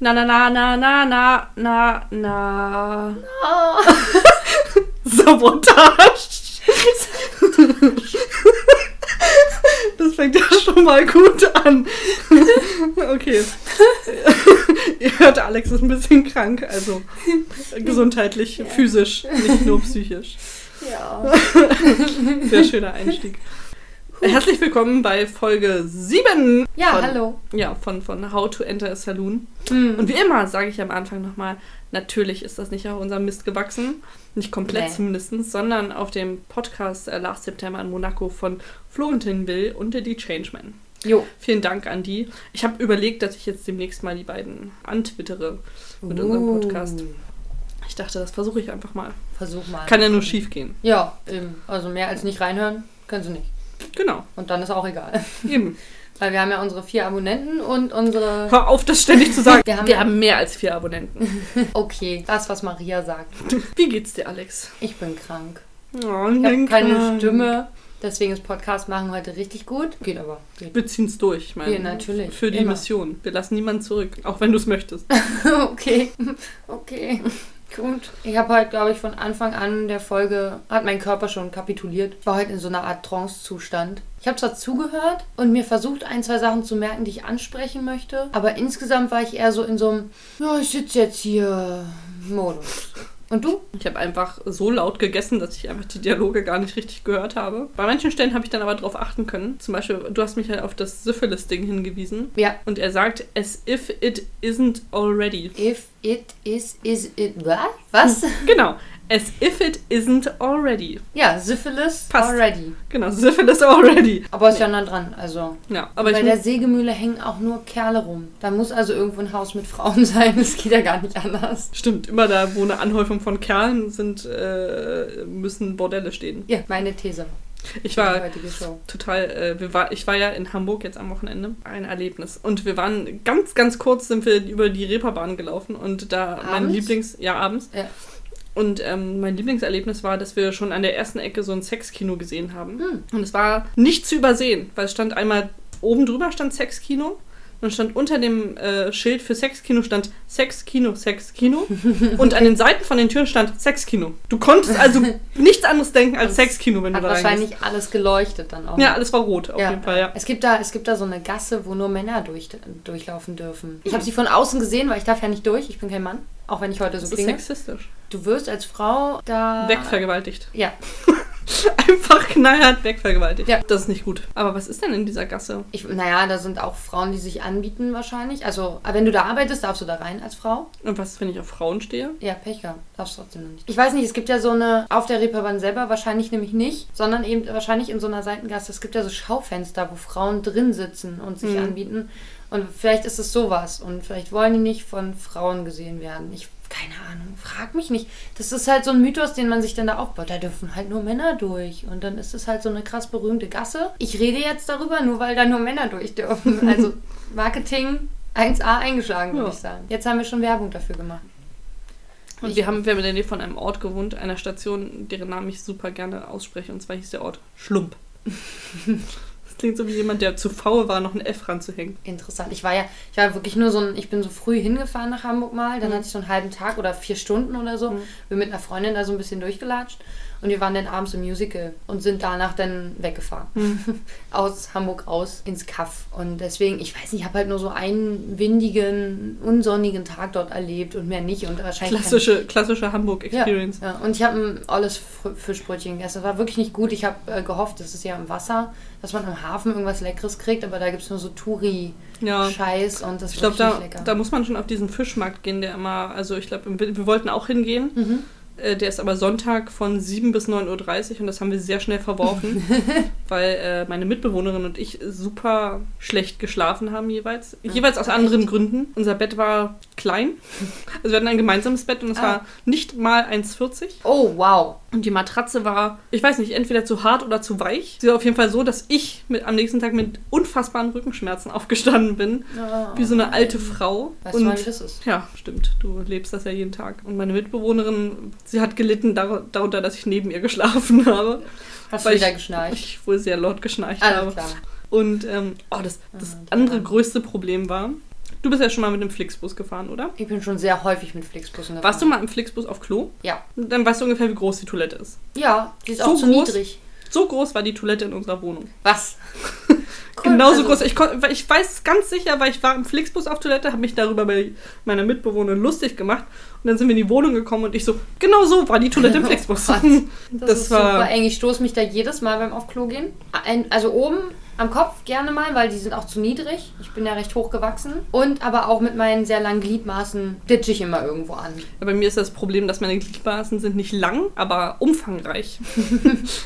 Na na na na na na na na. Ah. Sabotage. Das fängt ja schon mal gut an. Okay. Ihr hört, Alex ist ein bisschen krank, also gesundheitlich, Ja. physisch, nicht nur psychisch. Ja. Sehr schöner Einstieg. Herzlich willkommen bei Folge 7. Ja, von, hallo. Ja, von, von How to Enter a Saloon. Hm. Und wie immer sage ich am Anfang nochmal, natürlich ist das nicht auf unserem Mist gewachsen, nicht komplett Nee. zumindest, sondern auf dem Podcast äh, Last September in Monaco von Florentin Will und der Die Changeman. Jo. Vielen Dank an die. Ich habe überlegt, dass ich jetzt demnächst mal die beiden antwittere mit unserem Uh. Podcast. Ich dachte, das versuche ich einfach mal. Versuch mal. Kann ja nur schief gehen. Ja, eben. Also mehr als nicht reinhören können sie nicht. Genau, Und dann ist auch egal. eben. Weil wir haben ja unsere vier Abonnenten und unsere. Hör auf, das ständig zu sagen. Wir haben- Wir haben mehr als vier Abonnenten. Okay, das, was Maria sagt. Wie geht's dir, Alex? Ich bin krank. Oh, Ich habe denk keine dran. Stimme. Deswegen ist Podcast machen heute richtig gut. Geht aber. Geht. Wir ziehen's durch. Ich meine, Ja, natürlich. Für die Immer. Mission. Wir lassen niemanden zurück, auch wenn du es möchtest. okay. Okay. Gut. Ich habe heute, glaube ich, von Anfang an der Folge, hat mein Körper schon kapituliert. Ich war heute in so einer Art Trance-Zustand. Ich habe zwar zugehört und mir versucht, ein, zwei Sachen zu merken, die ich ansprechen möchte, aber insgesamt war ich eher so in so einem, ja, ich sitze jetzt hier Modus. Und du? Ich habe einfach so laut gegessen, dass ich einfach die Dialoge gar nicht richtig gehört habe. Bei manchen Stellen habe ich dann aber darauf achten können. Zum Beispiel, du hast mich halt auf das Syphilis-Ding hingewiesen. Ja. Und er sagt, as if it isn't already. If it is, is it, what? Was? Genau. As if it isn't already. Ja, Syphilis Passt. already. Genau, Syphilis already. Aber ist ja nah dran, also. Ja, aber Bei der Sägemühle hängen auch nur Kerle rum. Da muss also irgendwo ein Haus mit Frauen sein. Das geht ja gar nicht anders. Stimmt, immer da, wo eine Anhäufung von Kerlen sind, äh, müssen Bordelle stehen. Ja, meine These. Ich war total, äh, wir war, ich war ja in Hamburg jetzt am Wochenende. Ein Erlebnis. Und wir waren ganz, ganz kurz sind wir über die Reeperbahn gelaufen und da mein Abends? Lieblings, ja abends. Ja. Und ähm, mein Lieblingserlebnis war, dass wir schon an der ersten Ecke so ein Sexkino gesehen haben. Hm. Und es war nicht zu übersehen, weil es stand einmal oben drüber stand Sexkino. Und stand unter dem äh, Schild für Sexkino stand Sexkino, Sexkino. und an den Seiten von den Türen stand Sexkino. Du konntest also nichts anderes denken als Das Sexkino, wenn du da reingehst. wahrscheinlich alles geleuchtet dann auch. Ja, alles war rot auf Ja. jeden Fall, ja. Es gibt, da, es gibt da so eine Gasse, wo nur Männer durch, durchlaufen dürfen. Ich habe sie von außen gesehen, weil ich darf ja nicht durch. Ich bin kein Mann. Auch wenn ich heute so Das ist klinge. sexistisch. Du wirst als Frau da... Wegvergewaltigt. Ja. Einfach knallhart wegvergewaltigt. Ja. Das ist nicht gut. Aber was ist denn in dieser Gasse? Ich, naja, da sind auch Frauen, die sich anbieten wahrscheinlich. Also, wenn du da arbeitest, darfst du da rein als Frau. Und was, wenn ich auf Frauen stehe? Ja, Pech gehabt. Darfst trotzdem noch nicht. Ich weiß nicht, es gibt ja so eine, auf der Reeperbahn selber wahrscheinlich nämlich nicht, sondern eben wahrscheinlich in so einer Seitengasse. Es gibt ja so Schaufenster, wo Frauen drin sitzen und sich Mhm. anbieten. Und vielleicht ist es sowas. Und vielleicht wollen die nicht von Frauen gesehen werden. Ich, keine Ahnung, frag mich nicht. Das ist halt so ein Mythos, den man sich dann da aufbaut. Da dürfen halt nur Männer durch. Und dann ist es halt so eine krass berühmte Gasse. Ich rede jetzt darüber, nur weil da nur Männer durch dürfen. Also Marketing 1A eingeschlagen, würde Ja. ich sagen. Jetzt haben wir schon Werbung dafür gemacht. Und Ich- wir haben, wir haben in der Nähe von einem Ort gewohnt, einer Station, deren Namen ich super gerne ausspreche. Und zwar hieß der Ort Schlump. Klingt so wie jemand, der zu faul war, noch ein F ranzuhängen. Interessant. Ich war ja, ich war wirklich nur so ein, ich bin so früh hingefahren nach Hamburg mal, dann Mhm. hatte ich so einen halben Tag oder vier Stunden oder so. Mhm. Bin mit einer Freundin da so ein bisschen durchgelatscht und wir waren dann abends im Musical und sind danach dann weggefahren. Aus Hamburg aus ins Kaff. Und deswegen, ich weiß nicht, ich habe halt nur so einen windigen, unsonnigen Tag dort erlebt und mehr nicht. Und wahrscheinlich. Klassische, klassische Hamburg-Experience. Ja, und ich habe ein olles Fr- Fischbrötchen gegessen. Das war wirklich nicht gut. Ich habe äh, gehofft, das ist ja im Wasser, dass man am Hafen irgendwas Leckeres kriegt, aber da gibt es nur so Touri-Scheiß Ja. und das Ich ist glaube, wirklich da, nicht lecker. da muss man schon auf diesen Fischmarkt gehen, der immer, also ich glaube, wir wollten auch hingehen. mhm. Äh, Der ist aber Sonntag von 7 bis 9.30 Uhr und das haben wir sehr schnell verworfen, weil äh, meine Mitbewohnerin und ich super schlecht geschlafen haben jeweils. Jeweils aus echt? anderen Gründen. Unser Bett war klein. Also wir hatten ein gemeinsames Bett und es Ah. war nicht mal 1,40. Oh, wow. Und die Matratze war, ich weiß nicht, entweder zu hart oder zu weich. Sie war auf jeden Fall so, dass ich mit, am nächsten Tag mit unfassbaren Rückenschmerzen aufgestanden bin. Wie so eine alte Frau. Weißt und du mal, wie das ist? ja, stimmt. Du lebst das ja jeden Tag. Und meine Mitbewohnerin, sie hat gelitten dar darunter, dass ich neben ihr geschlafen habe. Hast du wieder ich, geschnarcht? ich wohl sehr laut geschnarcht habe. Alles klar. Und ähm, oh, das, das Ah, andere größte Problem war, Du bist ja schon mal mit dem Flixbus gefahren, oder? Ich bin schon sehr häufig mit Flixbussen gefahren. Warst du mal im Flixbus auf Klo? Ja. Dann weißt du ungefähr, wie groß die Toilette ist. Ja, die ist So auch zu groß? niedrig. So groß war die Toilette in unserer Wohnung. Was? Genauso also- groß. Ich, ich weiß es ganz sicher, weil ich war im Flixbus auf Toilette, habe mich darüber bei meiner Mitbewohnerin lustig gemacht. Und dann sind wir in die Wohnung gekommen und ich so, genau so war die Toilette im Oh Flixbus. Gott. Das, Das ist war- super eng. Ich stoße mich da jedes Mal beim auf Klo gehen. Ein, also oben am Kopf gerne mal, weil die sind auch zu niedrig. Ich bin ja recht hoch gewachsen. Und aber auch mit meinen sehr langen Gliedmaßen ditche ich immer irgendwo an. Bei mir ist das Problem, dass meine Gliedmaßen sind nicht lang, aber umfangreich.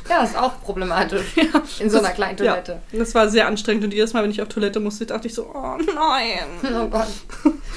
Ja, ist auch problematisch. in so einer kleinen Toilette. Ja, das war sehr anstrengend und jedes Mal, wenn ich auf Toilette musste, dachte ich so, oh nein. Oh Gott.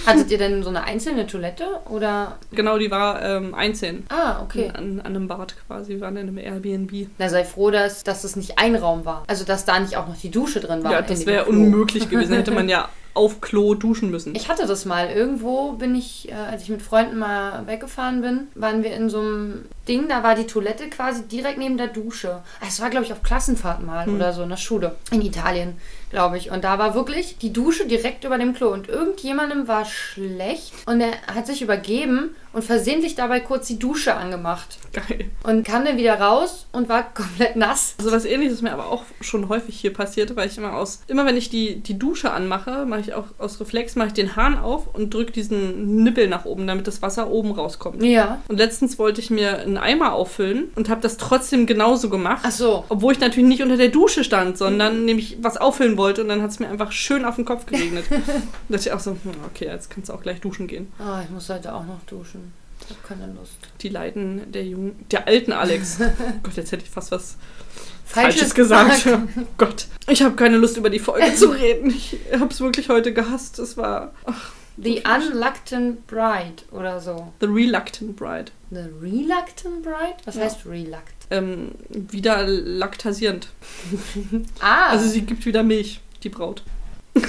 Hattet ihr denn so eine einzelne Toilette? Oder. Genau, die war ähm, einzeln. Ah, okay. An, an einem Bad quasi. Wir waren in einem Airbnb. Na, sei froh, dass, dass es nicht ein Raum war. Also, dass da nicht auch noch die Dusche drin war. ja, das wäre unmöglich gewesen. Hätte man ja auf Klo duschen müssen. Ich hatte das mal. Irgendwo bin ich, äh, als ich mit Freunden mal weggefahren bin, waren wir in so einem Ding, da war die Toilette quasi direkt neben der Dusche. Ah, Es war, glaube ich, auf Klassenfahrt mal Hm. oder so in der Schule. In Italien, glaube ich. Und da war wirklich die Dusche direkt über dem Klo. Und irgendjemandem war schlecht und er hat sich übergeben und versehentlich dabei kurz die Dusche angemacht. Geil. Und kam dann wieder raus und war komplett nass. Also was ähnliches ist mir aber auch schon häufig hier passiert, weil ich immer aus, immer wenn ich die, die Dusche anmache, mache ich auch aus Reflex, mache ich den Hahn auf und drücke diesen Nippel nach oben, damit das Wasser oben rauskommt. Ja. Und letztens wollte ich mir einen Eimer auffüllen und habe das trotzdem genauso gemacht. Ach so. Obwohl ich natürlich nicht unter der Dusche stand, sondern nämlich was auffüllen wollte und dann hat es mir einfach schön auf den Kopf geregnet. da dachte ich auch so, hm, okay, jetzt kannst du auch gleich duschen gehen. Ah, ich muss heute auch noch duschen. Ich habe keine Lust. Die Leiden der jungen, der alten Alex. Gott, jetzt hätte ich fast was Falsches gesagt. gesagt. Oh Gott. Ich habe keine Lust über die Folge zu reden. Ich habe es wirklich heute gehasst. Es war ach, The Unreluctant Bride oder so. The Reluctant Bride. The Reluctant Bride? Was Ja. heißt Reluctant? Ähm, wieder laktasierend. Ah, Also sie gibt wieder Milch, die Braut.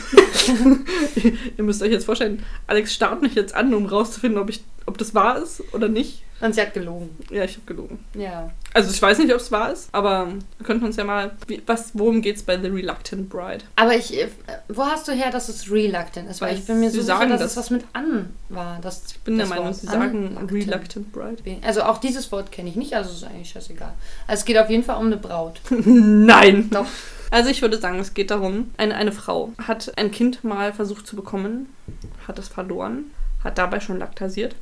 Ihr müsst euch jetzt vorstellen, Alex starrt mich jetzt an, um rauszufinden, ob, ich, ob das wahr ist oder nicht. und sie hat gelogen. Ja, ich habe gelogen. Ja. Also ich weiß nicht, ob es wahr ist, aber wir könnten uns ja mal... Wie, was, worum geht's bei The Reluctant Bride? Aber ich, äh, wo hast du her, dass es Reluctant ist? Weil Weil ich bin mir sie so sicher, sagen dass das. es was mit an war. Das, Ich bin der Meinung, sie sagen. Reluctant Bride. Also auch dieses Wort kenne ich nicht, also ist eigentlich scheißegal. Also es geht auf jeden Fall um eine Braut. Nein! Doch. Also ich würde sagen, es geht darum, eine, eine Frau hat ein Kind mal versucht zu bekommen, hat es verloren, hat dabei schon laktasiert.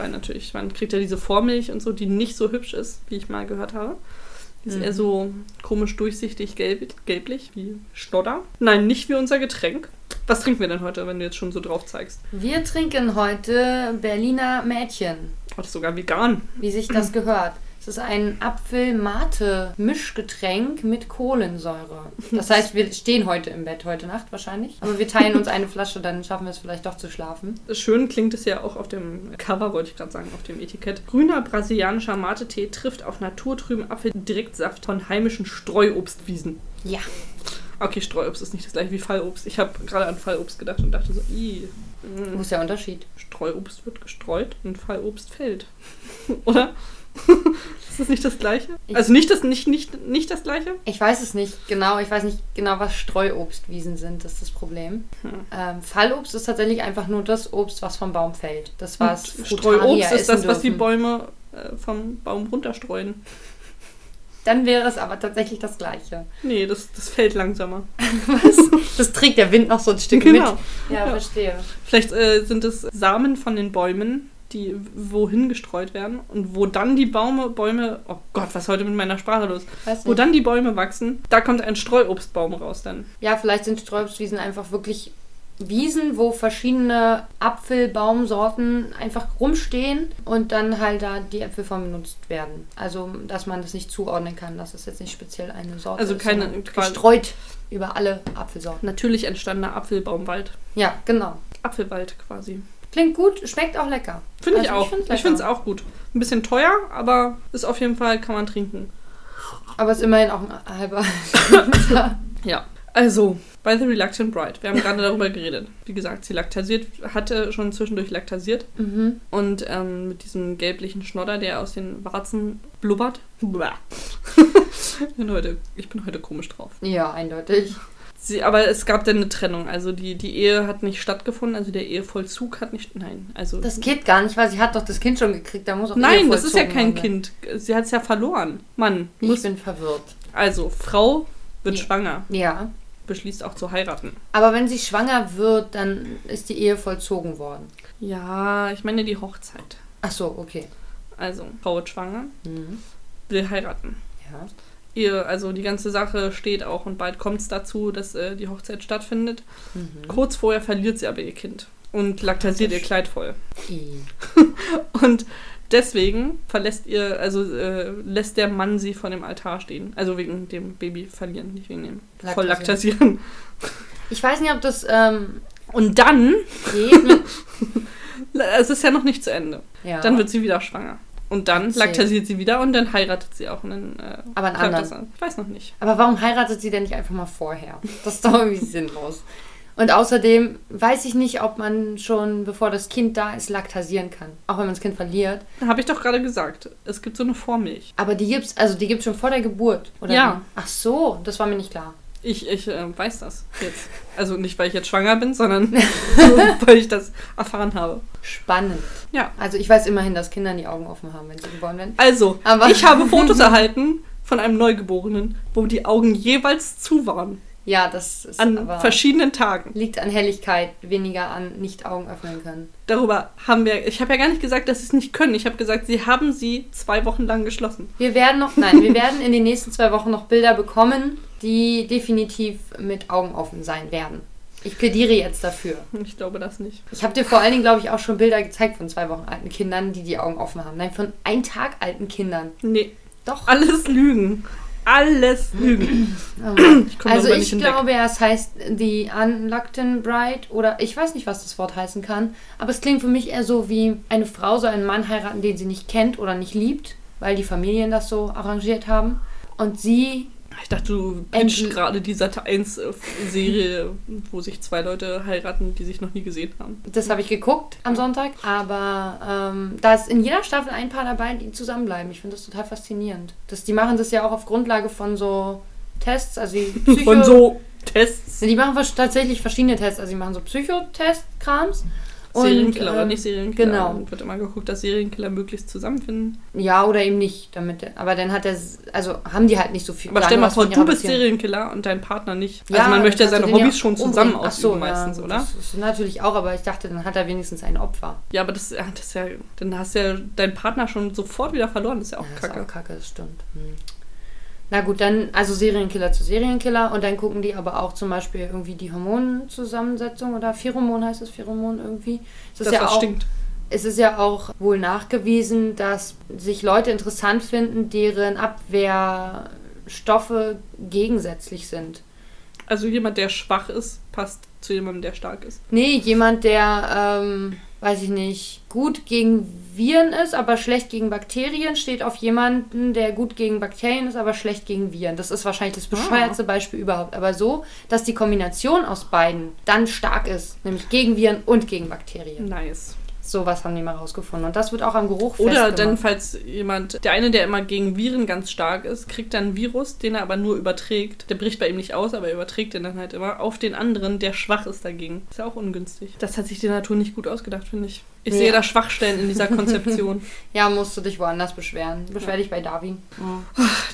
Weil natürlich, man kriegt ja diese Vormilch und so, die nicht so hübsch ist, wie ich mal gehört habe. Die ist Mhm. eher so komisch durchsichtig gelb, gelblich, wie Schnodder. Nein, nicht wie unser Getränk. Was trinken wir denn heute, wenn du jetzt schon so drauf zeigst? Wir trinken heute Berliner Mädchen, Oh, das ist sogar vegan. wie sich das gehört. Es ist ein Apfel-Mate-Mischgetränk mit Kohlensäure. Das heißt, wir stehen heute im Bett, heute Nacht wahrscheinlich. Aber wir teilen uns eine Flasche, dann schaffen wir es vielleicht doch zu schlafen. Schön klingt es ja auch auf dem Cover, wollte ich gerade sagen, auf dem Etikett. Grüner brasilianischer Mate-Tee trifft auf naturtrüben Apfeldirektsaft von heimischen Streuobstwiesen. Ja. Okay, Streuobst ist nicht das gleiche wie Fallobst. Ich habe gerade an Fallobst gedacht und dachte so, ih, Wo mm, ist der Unterschied? Streuobst wird gestreut und Fallobst fällt. Oder? ist das nicht das gleiche? Ich- Also nicht das, nicht, nicht, nicht das gleiche? Ich weiß es nicht genau. Ich weiß nicht genau, was Streuobstwiesen sind. Das ist das Problem. Hm. Ähm, Fallobst ist tatsächlich einfach nur das Obst, was vom Baum fällt. Das, Und Frutarier Streuobst ist das, essen was die dürfen. Bäume äh, vom Baum runterstreuen. Dann wäre es aber tatsächlich das Gleiche. Nee, das, das fällt langsamer. Was? Das trägt der Wind noch so ein Stück Genau. mit. Ja, Ja. verstehe. Vielleicht äh, sind es Samen von den Bäumen, die wohin gestreut werden und wo dann die Baume, Bäume, oh Gott, was ist heute mit meiner Sprache los? Wo dann die Bäume wachsen, da kommt ein Streuobstbaum raus dann. Ja, vielleicht sind Streuobstwiesen einfach wirklich Wiesen, wo verschiedene Apfelbaumsorten einfach rumstehen und dann halt da die Äpfel von benutzt werden. Also, dass man das nicht zuordnen kann, dass es jetzt nicht speziell eine Sorte Also ist, keine- quasi- gestreut über alle Apfelsorten. Natürlich entstandener Apfelbaumwald. Ja, genau. Apfelwald quasi. Klingt gut, schmeckt auch lecker. Finde ich Also, auch. find's Ich finde es auch gut. Ein bisschen teuer, aber ist auf jeden Fall, kann man trinken. Aber es ist immerhin auch ein halber. Ja. Also, bei The Reluctant Bride. Wir haben gerade darüber geredet. Wie gesagt, sie laktasiert, hatte schon zwischendurch laktasiert. mhm. Und ähm, mit diesem gelblichen Schnodder, der aus den Warzen blubbert. Ich, bin heute, ich bin heute komisch drauf. Ja, eindeutig. Sie, aber es gab dann eine Trennung. Also die, die Ehe hat nicht stattgefunden, also der Ehevollzug hat nicht. Nein, also. Das geht gar nicht, weil sie hat doch das Kind schon gekriegt. Da muss auch nein, das ist ja kein worden Kind. Sie hat es ja verloren. Mann. Ich muss, bin verwirrt. also Frau wird Ja. schwanger, Ja. beschließt auch zu heiraten. Aber wenn sie schwanger wird, dann ist die Ehe vollzogen worden. Ja, ich meine die Hochzeit. Ach so, okay. Also, Frau wird schwanger, Mhm. will heiraten. Ja. Ihr, also die ganze Sache steht auch und bald kommt es dazu, dass äh, die Hochzeit stattfindet. Mhm. Kurz vorher verliert sie aber ihr Kind und laktasiert ihr Kleid voll. Und deswegen verlässt ihr, also äh, lässt der Mann sie von dem Altar stehen. Also wegen dem Baby verlieren, nicht wegen dem Laktasieren. voll laktasieren. Ich weiß nicht, ob das ähm, Und dann, geht. Es ist ja noch nicht zu Ende, ja. dann wird sie wieder schwanger. Und dann laktasiert sie wieder und dann heiratet sie auch. Dann, äh, Aber einen anderen. an. Ich weiß noch nicht. Aber warum heiratet sie denn nicht einfach mal vorher? Das ist doch irgendwie sinnlos. Und außerdem weiß ich nicht, ob man schon, bevor das Kind da ist, laktasieren kann. Auch wenn man das Kind verliert. Habe ich doch gerade gesagt. Es gibt so eine Vormilch. Aber die gibt's, also die gibt's schon vor der Geburt, oder? Ja. wie? Ach so, das war mir nicht klar. Ich, ich äh, weiß das jetzt. Also nicht, weil ich jetzt schwanger bin, sondern weil ich das erfahren habe. Spannend. Ja. Also ich weiß immerhin, dass Kinder die Augen offen haben, wenn sie geboren werden. Also, Aber- ich habe Fotos erhalten von einem Neugeborenen, wo die Augen jeweils zu waren. Ja, das ist An verschiedenen Tagen. liegt an Helligkeit, weniger an nicht Augen öffnen können. Darüber haben wir. Ich habe ja gar nicht gesagt, dass sie es nicht können. Ich habe gesagt, sie haben sie zwei Wochen lang geschlossen. Wir werden noch, nein, wir werden in den nächsten zwei Wochen noch Bilder bekommen, die definitiv mit Augen offen sein werden. Ich plädiere jetzt dafür. Ich glaube das nicht. Ich habe dir vor allen Dingen, glaube ich, auch schon Bilder gezeigt von zwei Wochen alten Kindern, die die Augen offen haben. Nein, von ein Tag alten Kindern. Nee. Doch. Alles Lügen. Alles Lügen. Oh. Ich also ich glaube, es heißt die Unluckten Bride oder ich weiß nicht, was das Wort heißen kann, aber es klingt für mich eher so wie eine Frau soll einen Mann heiraten, den sie nicht kennt oder nicht liebt, weil die Familien das so arrangiert haben. Und sie, Ich dachte, du Endl- gerade die Sat 1 Serie, wo sich zwei Leute heiraten, die sich noch nie gesehen haben. das habe ich geguckt am Sonntag, aber ähm, da ist in jeder Staffel ein paar dabei, die zusammenbleiben. Ich finde das total faszinierend. Das, die machen das ja auch auf Grundlage von so Tests, also die Psycho Von so Tests. Die machen tatsächlich verschiedene Tests. Also die machen so Psychotest-Krams. Und, Serienkiller oder ähm, nicht Serienkiller. genau. Und wird immer geguckt, dass Serienkiller möglichst zusammenfinden. Ja, oder eben nicht. Damit, aber dann hat er, also haben die halt nicht so viel. Aber stell mal vor, du bist Beziehung. Serienkiller und dein Partner nicht. Ja, also man möchte ja seine Hobbys schon umbringen. zusammen so, ausüben meistens, ja, oder? Das ist natürlich auch, aber ich dachte, dann hat er wenigstens ein Opfer. Ja, aber das, ja, das ist ja, dann hast du ja deinen Partner schon sofort wieder verloren. Das ist ja auch Ja, das kacke. ist auch kacke, das stimmt. Hm. Na gut, dann also Serienkiller zu Serienkiller und dann gucken die aber auch zum Beispiel irgendwie die Hormonzusammensetzung oder Pheromon heißt es, Pheromon irgendwie. Es ist das, ja auch, stinkt. Es ist ja auch wohl nachgewiesen, dass sich Leute interessant finden, deren Abwehrstoffe gegensätzlich sind. Also jemand, der schwach ist, passt zu jemandem, der stark ist. Nee, jemand, der, ähm, weiß ich nicht, gut gegen Viren ist, aber schlecht gegen Bakterien, steht auf jemanden, der gut gegen Bakterien ist, aber schlecht gegen Viren. Das ist wahrscheinlich das bescheuertste Beispiel überhaupt. Aber so, dass die Kombination aus beiden dann stark ist, nämlich gegen Viren und gegen Bakterien. Nice. Sowas haben die mal rausgefunden. Und das wird auch am Geruch Oder festgemacht. dann, falls jemand, der eine, der immer gegen Viren ganz stark ist, kriegt dann einen Virus, den er aber nur überträgt. Der bricht bei ihm nicht aus, aber er überträgt den dann halt immer auf den anderen, der schwach ist dagegen. Ist ja auch ungünstig. Das hat sich die Natur nicht gut ausgedacht, finde ich. Ich Ja. sehe da Schwachstellen in dieser Konzeption. Ja, musst du dich woanders beschweren. Beschwer dich bei Darwin.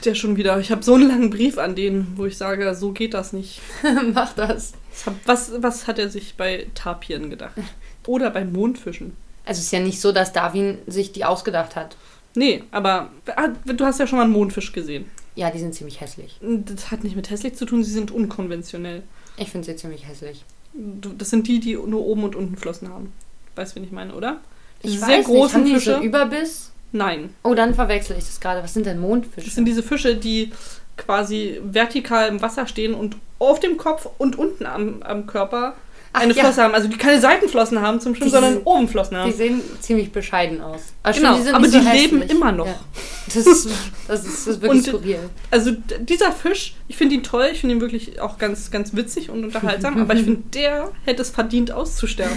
der schon wieder. Ich habe so einen langen Brief an den, wo ich sage, so geht das nicht. Mach das. Was, was hat er sich bei Tapien gedacht? Oder bei Mondfischen? Also es ist ja nicht so, dass Darwin sich die ausgedacht hat. Nee, aber ah, du hast ja schon mal einen Mondfisch gesehen. Ja, die sind ziemlich hässlich. Das hat nicht mit hässlich zu tun, sie sind unkonventionell. Ich finde sie ziemlich hässlich. Du, das sind die, die nur oben und unten Flossen haben. Weißt du, wen ich meine, oder? Ich Diese weiß sehr nicht, großen haben die so Fische. Überbiss? Nein. Oh, dann verwechsel ich das gerade. Was sind denn Mondfische? Das sind diese Fische, die quasi vertikal im Wasser stehen und auf dem Kopf und unten am, am Körper Ach eine ja. Flosse haben. Also die keine Seitenflossen haben zum Schwimmen, Die- sondern oben Flossen Die haben. sehen ziemlich bescheiden aus. Aber Genau, sind aber so die leben hässlich. immer noch. Ja. Das, ist, das, ist, das wirklich Und- skurril. Also dieser Fisch, ich finde ihn toll, ich finde ihn wirklich auch ganz, ganz witzig und unterhaltsam, aber ich finde, der hätte es verdient auszusterben.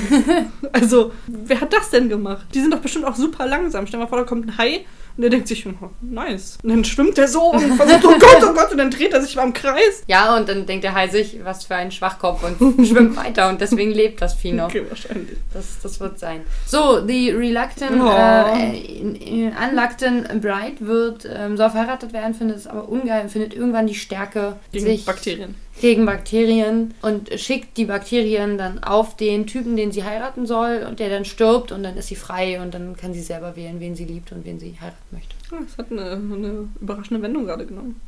also, wer hat das denn gemacht? Die sind doch bestimmt auch super langsam. Stell dir mal vor, da kommt ein Hai Und er denkt sich, oh, nice. Und dann schwimmt er so und versucht, oh Gott, oh Gott, und dann dreht er sich mal im Kreis. Ja, und dann denkt der Hai sich, was für ein Schwachkopf und schwimmt weiter und deswegen lebt das Vieh noch. Okay, wahrscheinlich. Das, das wird sein. So, die Reluctant, Oh. äh, Unluctant Bride wird, ähm, soll verheiratet werden, findet es aber ungeil, findet irgendwann die Stärke, Gegen sich Bakterien. Gegen Bakterien und schickt die Bakterien dann auf den Typen, den sie heiraten soll und der dann stirbt und dann ist sie frei und dann kann sie selber wählen, wen sie liebt und wen sie heiraten möchte. Ah, Das hat eine, eine überraschende Wendung gerade genommen.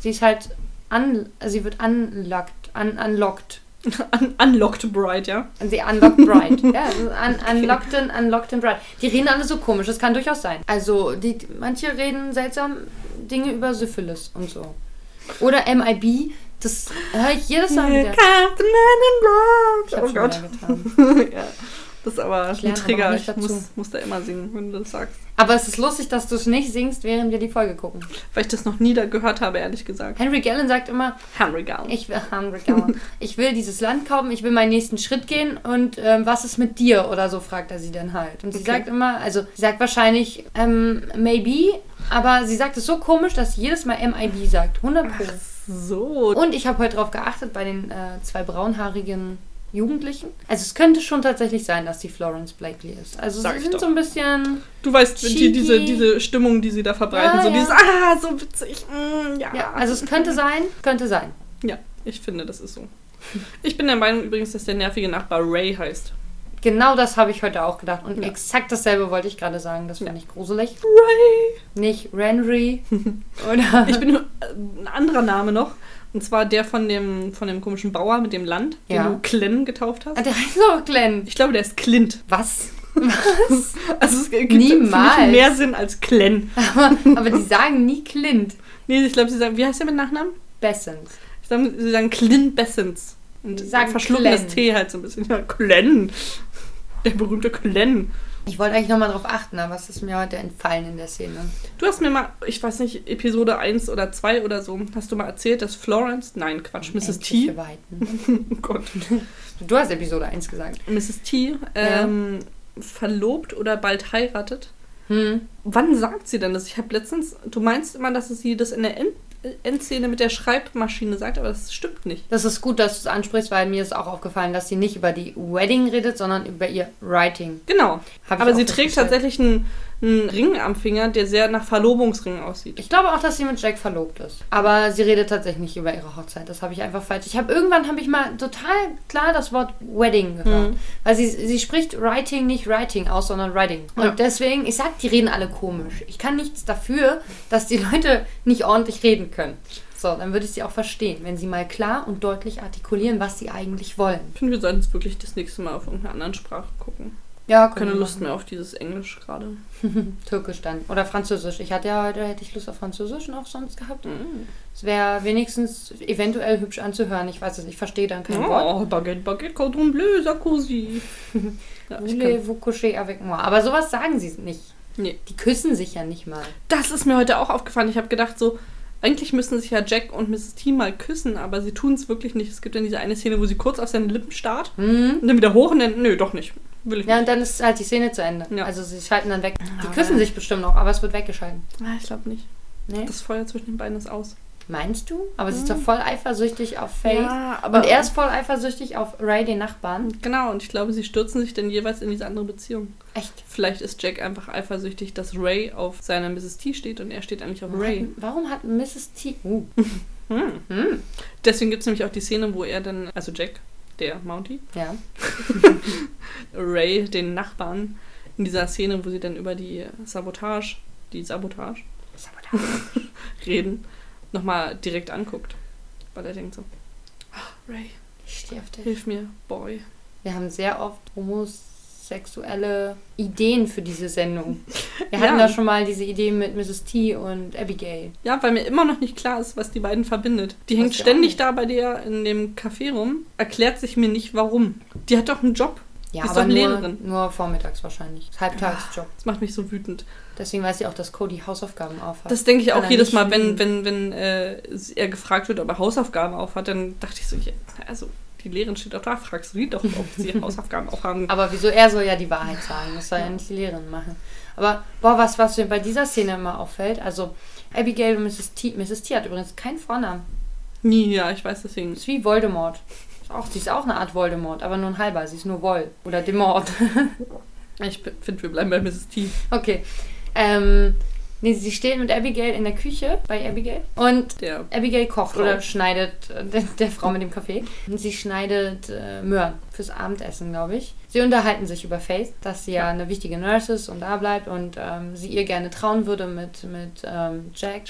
Sie ist halt, also sie wird unlocked, un, unlocked. Un Unlocked Bride, ja? Sie unlocked bride. ja, also un, unlocked, and, unlocked and bride. Die reden alle so komisch, das kann durchaus sein. Also, die, manche reden seltsam Dinge über Syphilis und so. Oder MIB, das höre ich jedes Mal wieder. Captain Man in Ich Black. habe Oh schon Gott. ja. Das ist aber Ich ein aber Trigger. nicht Ich muss, muss da immer singen, wenn du das sagst. Aber es ist lustig, dass du es nicht singst, während wir die Folge gucken. Weil ich das noch nie da gehört habe, ehrlich gesagt. Henry Gallen sagt immer, Henry Gown. ich will Henry Gallen. Ich will dieses Land kaufen, ich will meinen nächsten Schritt gehen und ähm, was ist mit dir oder so, fragt er sie dann halt. Und sie Okay. sagt immer, also sie sagt wahrscheinlich ähm, maybe, aber sie sagt es so komisch, dass sie jedes Mal MIB sagt. 100 Pro. So. Und ich habe heute darauf geachtet bei den äh, zwei braunhaarigen Jugendlichen. Also es könnte schon tatsächlich sein, dass die Florence Blakely ist. Also Sag sie ich sind doch. so ein bisschen... Du weißt, die, diese, diese Stimmung, die sie da verbreiten, Ja, so ja. dieses, ah, so witzig, mm, ja. Ja, also es könnte sein, könnte sein. Ja, ich finde, das ist so. Ich bin der Meinung übrigens, dass der nervige Nachbar Ray heißt. Genau das habe ich heute auch gedacht. Und Ja. exakt dasselbe wollte ich gerade sagen. Das finde Ja. ich gruselig. Ray! Nicht Renry oder... Ich bin nur, äh, ein anderer Name noch. Und zwar der von dem, von dem komischen Bauer mit dem Land, den Ja. du Glenn getauft Ah, hast. der heißt auch Glenn. Ich glaube, der ist Clint. Was? Also es gibt Niemals. mehr Sinn als Glenn. Aber, aber die sagen nie Clint. Nee, ich glaube, sie sagen, wie heißt der mit Nachnamen? Bessens. Ich glaube, sie sagen Clint Bessens. Und Die sagen verschlucken das Glenn. T halt so ein bisschen. Ja, Glenn. Der berühmte Glenn. Ich wollte eigentlich nochmal drauf achten, aber es ist mir heute entfallen in der Szene. Du hast mir mal, ich weiß nicht, Episode 1 oder 2 oder so, hast du mal erzählt, dass Florence, nein, Quatsch, Mrs. T, Weiten. oh Gott, Du hast Episode 1 gesagt. Mrs. T ähm, verlobt oder bald heiratet. Hm. Wann sagt sie denn das? Ich habe letztens, du meinst immer, dass sie das in der End Endszene mit der Schreibmaschine sagt, aber das stimmt nicht. Das ist gut, dass du es ansprichst, weil mir ist auch aufgefallen, dass sie nicht über die Wedding redet, sondern über ihr Writing. Genau. Aber sie trägt tatsächlich einen, einen Ring am Finger, der sehr nach Verlobungsring aussieht. Ich glaube auch, dass sie mit Jack verlobt ist. Aber sie redet tatsächlich nicht über ihre Hochzeit. Das habe ich einfach falsch. Ich habe irgendwann habe ich mal total klar das Wort Wedding gehört. Mhm. Weil sie, sie spricht Writing nicht Writing aus, sondern Writing. Und Ja. deswegen, ich sag, die reden alle komisch. Ich kann nichts dafür, dass die Leute nicht ordentlich reden können. So, dann würde ich sie auch verstehen, wenn sie mal klar und deutlich artikulieren, was sie eigentlich wollen. Ich finde, wir sollten jetzt wirklich das nächste Mal auf irgendeine andere Sprache gucken. Ja, Keine Lust mehr auf dieses Englisch gerade. Türkisch dann. Oder Französisch. Ich hatte ja heute, hätte ich Lust auf Französisch noch sonst gehabt. Mhm. Es wäre wenigstens eventuell hübsch anzuhören. Ich weiß es, ich verstehe dann kein Wort. Oh, Baguette, Baguette, Cordon Bleu, Sarkozy. ja, Voulez-vous coucher avec moi? Aber sowas sagen sie nicht. nee. Die küssen sich ja nicht mal. Das ist mir heute auch aufgefallen. Ich habe gedacht, so, eigentlich müssten sich ja Jack und Mrs. T mal küssen, aber sie tun es wirklich nicht. Es gibt dann diese eine Szene, wo sie kurz auf seine Lippen starrt Hm? und dann wieder hoch und dann, nö, doch nicht. Will ich Ja, nicht. und dann ist halt die Szene zu Ende. Ja. Also sie schalten dann weg. Die küssen sich bestimmt noch, aber es wird weggeschalten. Ah, ich glaube nicht. Nee? Das Feuer zwischen den beiden ist aus. Meinst du? Aber sie ist doch voll eifersüchtig auf Faith. Ja, aber- und er ist voll eifersüchtig auf Ray, den Nachbarn. Genau, und ich glaube, sie stürzen sich dann jeweils in diese andere Beziehung. Echt? Vielleicht ist Jack einfach eifersüchtig, dass Ray auf seiner Mrs. T steht und er steht eigentlich auf Ray. Warum hat Mrs. T. Uh. Hm. Hm. Deswegen gibt es nämlich auch die Szene, wo er dann, also Jack, der Mountie, Ja. Ray, den Nachbarn, in dieser Szene, wo sie dann über die Sabotage, die Sabotage reden, nochmal direkt anguckt. Weil er denkt so, "Ah, Ray, Ich stehe auf dich. hilf mir, Boy. Wir haben sehr oft homosexuelle Ideen für diese Sendung. Wir hatten Ja. da schon mal diese Idee mit Mrs. T und Abigail. Ja, weil mir immer noch nicht klar ist, was die beiden verbindet. Die hängt ständig da bei dir in dem Café rum, erklärt sich mir nicht warum. Die hat doch einen Job. Ja, Ist aber doch nur, Lehrerin. nur vormittags wahrscheinlich. Halbtagsjob. Das macht mich so wütend. Deswegen weiß sie auch, dass Cody Hausaufgaben aufhat. Das denke ich auch jedes Mal, wenn, wenn, wenn äh, er gefragt wird, ob er Hausaufgaben aufhat, dann dachte ich so, ja, also die Lehrerin steht auch da, fragst du die doch, ob sie Hausaufgaben auch haben. Aber wieso er soll ja die Wahrheit sagen? Das soll ja nicht die Lehrerin machen. Aber boah, was, was mir bei dieser Szene immer auffällt, also Abigail und Mrs. T. Mrs. T hat übrigens keinen Vornamen. Nie, ja, ich weiß deswegen. Das ist wie Voldemort. Ist Auch, sie ist auch eine Art Voldemort, aber nur ein halber. Sie ist nur Vol. Oder Demort. Ich finde, wir bleiben bei Mrs. T. okay. Ähm, nee, sie steht mit Abigail in der Küche bei Abigail. Und Der Abigail kocht Frau. oder schneidet, äh, der, der Frau mit dem Kaffee. Und sie schneidet äh, Möhren fürs Abendessen, glaube ich. Sie unterhalten sich über Faith, dass sie ja eine wichtige Nurse ist und da bleibt und ähm, sie ihr gerne trauen würde mit, mit ähm, Jack.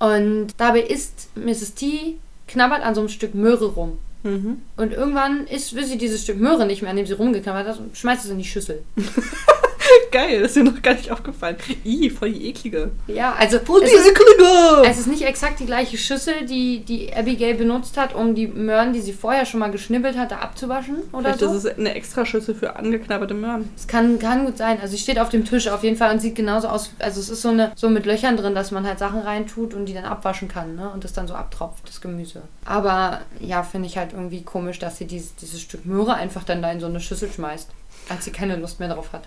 Und dabei isst Mrs. T, knabbert an so einem Stück Möhre rum. Mhm. Und irgendwann isst, will sie dieses Stück Möhre nicht mehr, an dem sie rumgeknabbert hat und schmeißt es in die Schüssel. Geil, das ist mir noch gar nicht aufgefallen. Ih, voll die eklige. Ja, also Voll es die ist, eklige! es ist nicht exakt die gleiche Schüssel, die, die Abigail benutzt hat, um die Möhren, die sie vorher schon mal geschnibbelt hatte, abzuwaschen oder Vielleicht so. ist es eine Extraschüssel für angeknabberte Möhren. Es kann, kann gut sein. Also sie steht auf dem Tisch auf jeden Fall und sieht genauso aus. Also es ist so eine so mit Löchern drin, dass man halt Sachen reintut und die dann abwaschen kann, ne? Und das dann so abtropft, das Gemüse. Aber ja, finde ich halt irgendwie komisch, dass sie dieses, dieses Stück Möhre einfach dann da in so eine Schüssel schmeißt, als sie keine Lust mehr drauf hat.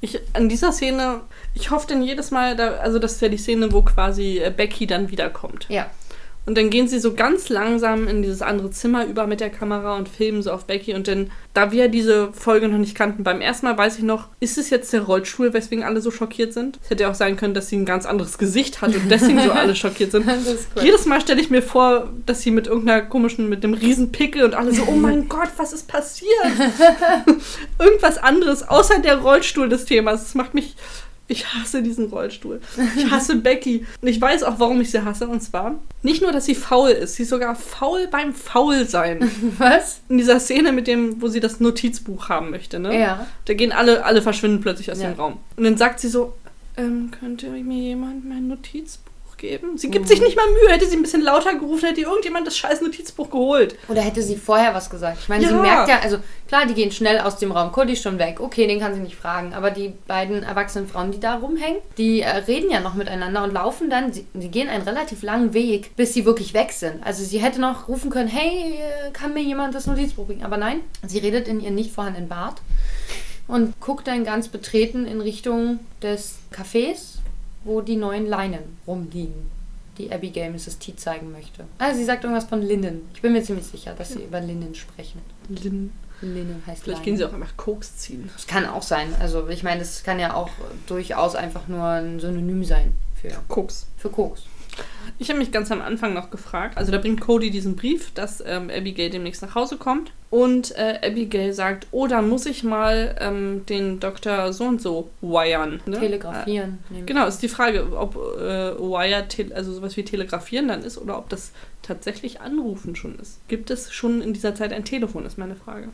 Ich, an dieser Szene, ich hoffe denn jedes Mal, da, also das ist ja die Szene, wo quasi äh, Becky dann wiederkommt. Ja. Und dann gehen sie so ganz langsam in dieses andere Zimmer über mit der Kamera und filmen so auf Becky. Und dann, da wir diese Folge noch nicht kannten, beim ersten Mal weiß ich noch, ist es jetzt der Rollstuhl, weswegen alle so schockiert sind? Es hätte ja auch sein können, dass sie ein ganz anderes Gesicht hat und deswegen so alle schockiert sind. Cool. Jedes Mal stelle ich mir vor, dass sie mit irgendeiner komischen, mit dem riesen Pickel und alle so, oh mein Gott, was ist passiert? Irgendwas anderes, außer der Rollstuhl des Themas. Das macht mich, ich hasse diesen Rollstuhl. Ich hasse Becky. Und ich weiß auch, warum ich sie hasse. Und zwar, nicht nur, dass sie faul ist, sie ist sogar faul beim Faulsein. Was? In dieser Szene mit dem, wo sie das Notizbuch haben möchte, ne? Ja. Da gehen alle, alle verschwinden plötzlich aus Ja. dem Raum. Und dann sagt sie so, ähm, könnte mir jemand mein Notizbuch geben? Sie gibt Mhm. sich nicht mal Mühe. Hätte sie ein bisschen lauter gerufen, hätte irgendjemand das scheiß Notizbuch geholt. Oder hätte sie vorher was gesagt? Ich meine, sie Ja. merkt ja, also klar, die gehen schnell aus dem Raum. Cody ist schon weg. Okay, den kann sie nicht fragen. Aber die beiden erwachsenen Frauen, die da rumhängen, die äh, reden ja noch miteinander und laufen dann. Sie, sie gehen einen relativ langen Weg, bis sie wirklich weg sind. Also sie hätte noch rufen können, hey, äh, kann mir jemand das Notizbuch bringen? Aber nein, sie redet in ihren nicht vorhandenen Bart und guckt dann ganz betreten in Richtung des Cafés, wo die neuen Leinen rumliegen die Abigail Mrs. T zeigen möchte. Also sie sagt irgendwas von Linnen. Ich bin mir ziemlich sicher, dass sie über Linnen sprechen. Lin. Linnen heißt Vielleicht Leinen. gehen sie auch einfach Koks ziehen. Das kann auch sein. Also ich meine, das kann ja auch durchaus einfach nur ein Synonym sein für, Koks. für Koks. Ich habe mich ganz am Anfang noch gefragt. Also da bringt Cody diesen Brief, dass ähm, Abigail demnächst nach Hause kommt. Und äh, Abigail sagt, oh, dann muss ich mal ähm, den Doktor so und so wiren. Ne? Telegrafieren. Äh, genau, ist die Frage, ob äh, wire, also sowas wie telegrafieren dann ist oder ob das tatsächlich anrufen schon ist. Gibt es schon in dieser Zeit ein Telefon, ist meine Frage.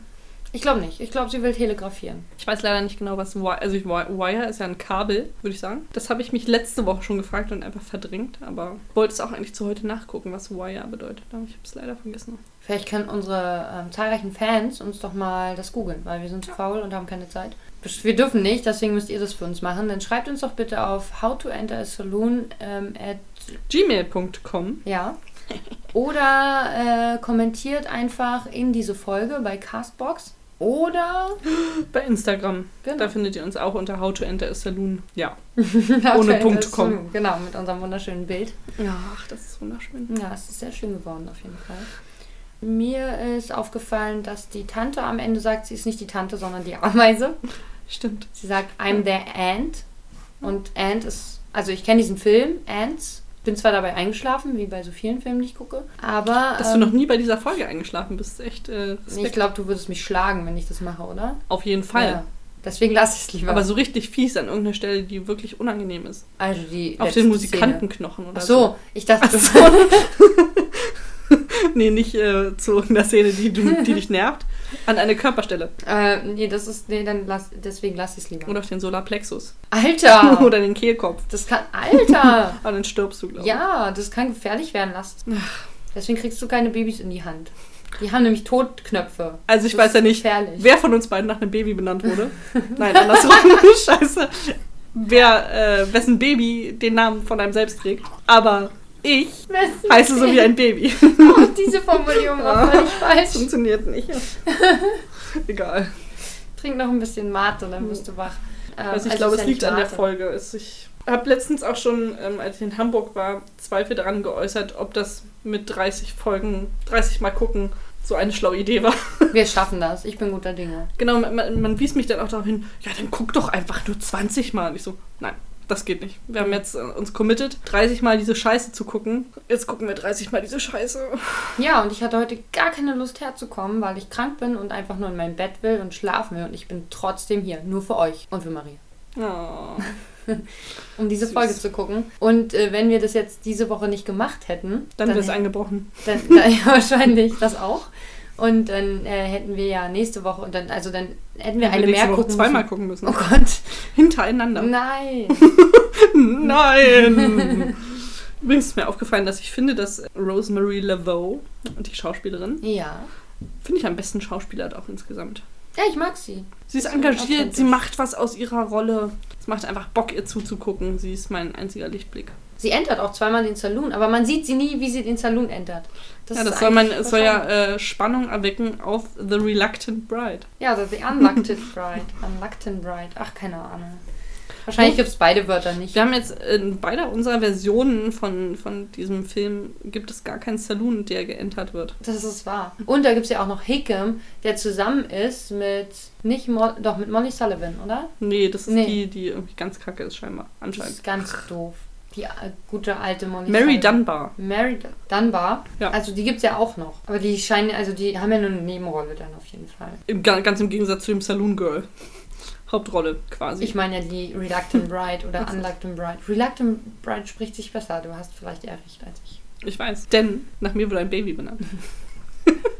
Ich glaube nicht. Ich glaube, sie will telegrafieren. Ich weiß leider nicht genau, was Wire, also ich, Wire ist ja ein Kabel, würde ich sagen. Das habe ich mich letzte Woche schon gefragt und einfach verdrängt, aber wollte es auch eigentlich zu heute nachgucken, was Wire bedeutet. Aber ich habe es leider vergessen. Vielleicht können unsere ähm, zahlreichen Fans uns doch mal das googeln, weil wir sind zu faul und haben keine Zeit. Wir dürfen nicht, deswegen müsst ihr das für uns machen. Dann schreibt uns doch bitte auf how to enter a saloon ähm, at Gmail.com. Ja. Oder äh, kommentiert einfach in diese Folge bei Castbox. Oder Bei Instagram. Genau. Da findet ihr uns auch unter How to Enter a Saloon. Ja. To Punkt saloon. Genau, mit unserem wunderschönen Bild. Ja, ach, das ist wunderschön. Ja, es ist sehr schön geworden auf jeden Fall. Mir ist aufgefallen, dass die Tante am Ende sagt, sie ist nicht die Tante, sondern die Ameise. Stimmt. Sie sagt, I'm the Ant. Und Ant ist, also ich kenne diesen Film, Ants. Bin zwar dabei eingeschlafen, wie bei so vielen Filmen, die ich gucke, aber Dass ähm, du noch nie bei dieser Folge eingeschlafen bist, echt äh, ich glaube, du würdest mich schlagen, wenn ich das mache, oder? Auf jeden Fall. Ja. Deswegen lasse ich es lieber. Aber so richtig fies an irgendeiner Stelle, die wirklich unangenehm ist. also die Auf den. Musikantenknochen oder Ach so, ich dachte, du Nee, nicht äh, zu irgendeiner Szene, die, du, die dich nervt. An eine Körperstelle. äh, nee, das ist, nee, dann lass, deswegen lasse ich es lieber. Oder auf den Solarplexus. Alter! Oder den Kehlkopf. das kann, Alter! Aber dann stirbst du, glaube ich. ja, das kann gefährlich werden lassen. Deswegen kriegst du keine Babys in die Hand. Die haben nämlich Totknöpfe. Also ich Das weiß ja nicht, gefährlich. wer von uns beiden nach einem Baby benannt wurde. Nein, andersrum. Scheiße. Wer, äh, wessen Baby den Namen von einem selbst trägt. Aber Ich Wessen heiße so wie ein Baby. Oh, diese Formulierung war völlig falsch. Funktioniert nicht. Egal. Trink noch ein bisschen Mate, dann bist du wach. Ähm, Also ich also glaube, es ja liegt an der. Folge. Es, ich habe letztens auch schon, ähm, als ich in Hamburg war, Zweifel daran geäußert, ob das mit 30 Folgen, 30 Mal gucken, so eine schlaue Idee war. Wir schaffen das. Ich bin guter Dinge. Genau, man, man, man wies mich dann auch darauf hin, ja, dann guck doch einfach nur 20 Mal. Und ich so, nein, das geht nicht. Wir haben jetzt äh, uns committed, 30 Mal diese Scheiße zu gucken. Jetzt gucken wir 30 Mal diese Scheiße. Ja, und ich hatte heute gar keine Lust herzukommen, weil ich krank bin und einfach nur in mein Bett will und schlafen will. Und ich bin trotzdem hier, nur für euch und für Maria, Oh. um diese Süß. Folge zu gucken. Und äh, wenn wir das jetzt diese Woche nicht gemacht hätten, Dann wird es eingebrochen. dann, dann ja, wahrscheinlich das auch. Und dann äh, hätten wir ja nächste Woche und dann, also dann hätten wir eine nächste mehr gucken zweimal müssen. gucken müssen. Oh Gott, Hintereinander. nein. Nein! Übrigens ist mir aufgefallen, dass ich finde, dass Rosemary Laveau, die Schauspielerin, Ja. finde ich am besten Schauspieler auch insgesamt. Ja, ich mag sie. Sie ist Ist engagiert, sie macht was aus ihrer Rolle. Es macht einfach Bock, ihr zuzugucken. Sie ist mein einziger Lichtblick. Sie entert auch zweimal den Saloon, aber man sieht sie nie, wie sie den Saloon entert. ja, ist das soll, man, soll ja äh, Spannung erwecken auf The Reluctant Bride. Ja, also The Unlucted Bride. Unlucted Bride. Ach, keine Ahnung. Wahrscheinlich gibt es beide Wörter nicht. Wir haben jetzt in beider unserer Versionen von, von diesem Film gibt es gar keinen Saloon, der geentert wird. Das ist wahr. Und da gibt es ja auch noch Hickam, der zusammen ist mit, nicht Mo doch mit Molly Sullivan, oder? Nee, das ist Nee. die, die irgendwie ganz kacke ist scheinbar, Das anscheinend. ist ganz doof. Die äh, gute alte Molly Mary Sullivan. Dunbar. Mary Dunbar. Ja. Also die gibt es ja auch noch. Aber die scheinen, also die haben ja nur eine Nebenrolle dann auf jeden Fall. Im, ga- ganz im Gegensatz zu dem Saloon Girl. Hauptrolle quasi. Ich meine ja die Reluctant Bride oder Unluctant Bride. Reluctant Bride spricht sich besser. Du hast vielleicht eher recht als ich. Ich weiß. Denn nach mir wurde ein Baby benannt.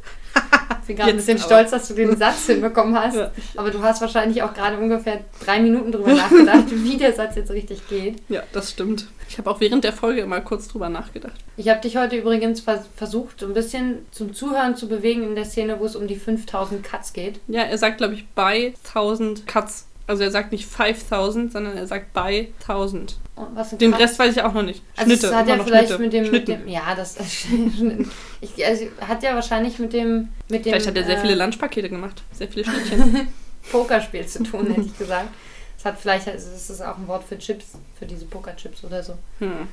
Ich bin gerade ein bisschen aber. stolz, dass du den Satz hinbekommen hast. Ja. Aber du hast wahrscheinlich auch gerade ungefähr drei Minuten drüber nachgedacht, wie der Satz jetzt richtig geht. Ja, das stimmt. Ich habe auch während der Folge immer kurz drüber nachgedacht. Ich habe dich heute übrigens vers versucht, so ein bisschen zum Zuhören zu bewegen in der Szene, wo es um die 5000 Cuts geht. Ja, er sagt, glaube ich, bei 1000 Cuts. Also er sagt nicht 5000, sondern er sagt bei 1000. Und was sind Den Cuts? Rest weiß ich auch noch nicht. Also Schnitte, es hat ja vielleicht Schnitte. mit dem, mit dem, ja, das ich, also, hat ja wahrscheinlich mit dem, mit dem Vielleicht hat er sehr äh, viele Lunchpakete gemacht. Sehr viele Schnittchen. Pokerspiel zu tun, hätte ich gesagt. Es hat vielleicht, also es ist auch ein Wort für Chips, für diese Pokerchips oder so. Hm.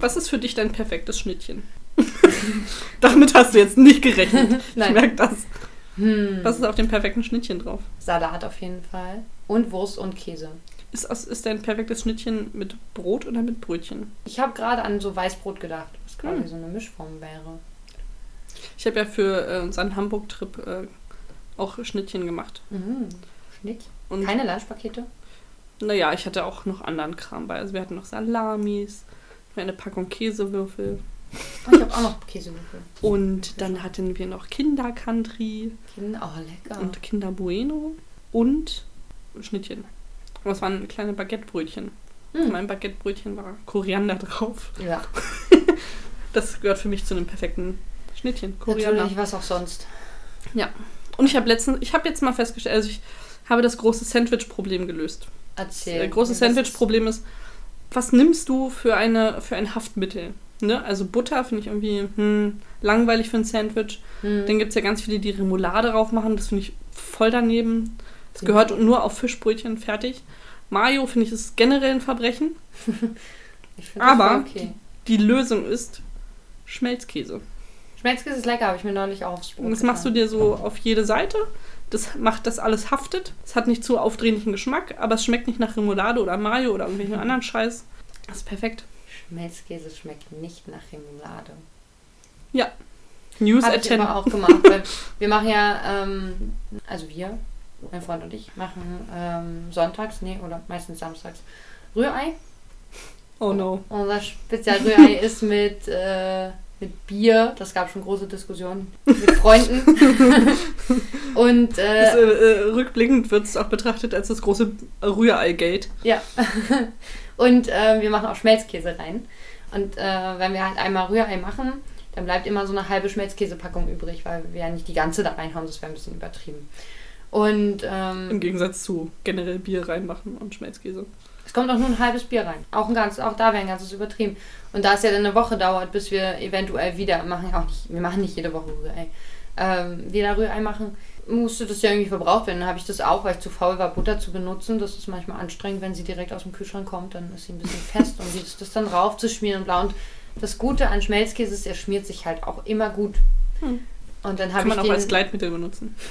Was ist für dich dein perfektes Schnittchen? Damit hast du jetzt nicht gerechnet. Ich merke das. Hm, Was ist auf dem perfekten Schnittchen drauf? Salat auf jeden Fall. Und Wurst und Käse. Ist, ist dein perfektes Schnittchen mit Brot oder mit Brötchen? Ich habe gerade an so Weißbrot gedacht, was quasi Hm. so eine Mischform wäre. Ich habe ja für äh, unseren Hamburg-Trip äh, auch Schnittchen gemacht. Mhm. Schnitt. Und Keine Lunchpakete? naja, ich hatte auch noch anderen Kram bei. Also wir hatten noch Salamis, eine Packung Käsewürfel. Ich habe auch noch Käsewürfel. Und dann hatten wir noch Kinder Country Kinder, oh lecker. und Kinder Bueno und Schnittchen. Es waren kleine Baguettebrötchen. Hm. meinem Baguettebrötchen war Koriander drauf. Ja, Das gehört für mich zu einem perfekten Schnittchen. Koriander. natürlich, was auch sonst. Und ich habe letztens, ich habe jetzt mal festgestellt, also ich habe das große Sandwich-Problem gelöst. Erzähl. Das große Das Sandwich-Problem ist, was nimmst du für, eine, für ein Haftmittel? Ne? Also Butter finde ich irgendwie hm, langweilig für ein Sandwich. Hm. Dann gibt es ja ganz viele, die Remoulade drauf machen. Das finde ich voll daneben. Das Ja. gehört nur auf Fischbrötchen fertig. Mayo finde ich ist generell ein Verbrechen. Aber- okay. Die Lösung ist Schmelzkäse. Schmelzkäse ist lecker, habe ich mir neulich auch aufs Brot Und das machst du getan. dir so auf jede Seite. Das macht, dass alles haftet. Es hat nicht zu aufdringlichen Geschmack, aber es schmeckt nicht nach Remoulade oder Mayo oder irgendwelchen anderen Scheiß. Das ist perfekt. Schmelzkäse schmeckt nicht nach Remoulade. News Habe at ich 10. aber auch gemacht, weil wir machen ja, ähm, also wir, mein Freund und ich, machen ähm, sonntags, nee, oder meistens samstags Rührei. Oh no. Unser Spezialrührei ist mit, äh, mit Bier. Das gab schon große Diskussionen mit Freunden. und Das, äh, äh, äh, rückblickend wird es auch betrachtet als das große Rührei-Gate. ja. Und äh, wir machen auch Schmelzkäse rein. Und äh, wenn wir halt einmal Rührei machen, dann bleibt immer so eine halbe Schmelzkäsepackung übrig, weil wir ja nicht die ganze da reinhauen, das wäre ein bisschen übertrieben. Und Im ähm, Gegensatz zu generell Bier reinmachen und Schmelzkäse. es kommt auch nur ein halbes Bier rein. Auch ein ganz, auch da wäre ein ganzes übertrieben. Und da es ja dann eine Woche dauert, bis wir eventuell wieder machen, auch nicht, wir machen nicht jede Woche Rührei, ähm, wieder Rührei machen, musste das ja irgendwie verbraucht werden. Dann habe ich das auch, weil ich zu faul war, Butter zu benutzen. Das ist manchmal anstrengend, wenn sie direkt aus dem Kühlschrank kommt, dann ist sie ein bisschen fest und ist das dann raufzuschmieren und blau. Und das Gute an Schmelzkäse ist, er schmiert sich halt auch immer gut. Hm. Und dann Kann habe ich man auch als Gleitmittel benutzen.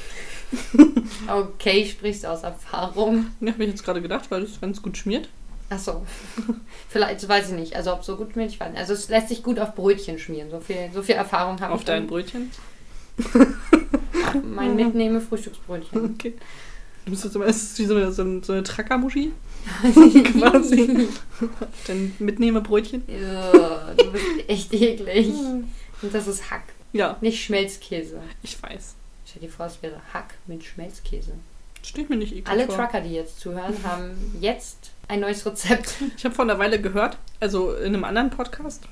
okay, sprichst aus Erfahrung. Ja, habe ich jetzt gerade gedacht, weil es ganz gut schmiert. Achso. Vielleicht, weiß ich nicht. Also ob es so gut schmiert, ich weiß nicht. Also es lässt sich gut auf Brötchen schmieren. So viel, so viel Erfahrung habe Auf ich. dein dann. Brötchen. Mein mitnehme Frühstücksbrötchen. Okay. Du bist es ist wie so eine, so eine, so eine Trackermuschi. Quasi. Dein Mitnehmerbrötchen. Ja, du bist echt eklig. Und das ist Hack, Ja, nicht Schmelzkäse. ich weiß. Stell dir vor, es wäre Hack mit Schmelzkäse. Steht mir nicht eklig Alle vor. Trucker, die jetzt zuhören, haben jetzt ein neues Rezept. Ich habe vor einer Weile gehört, also in einem anderen Podcast,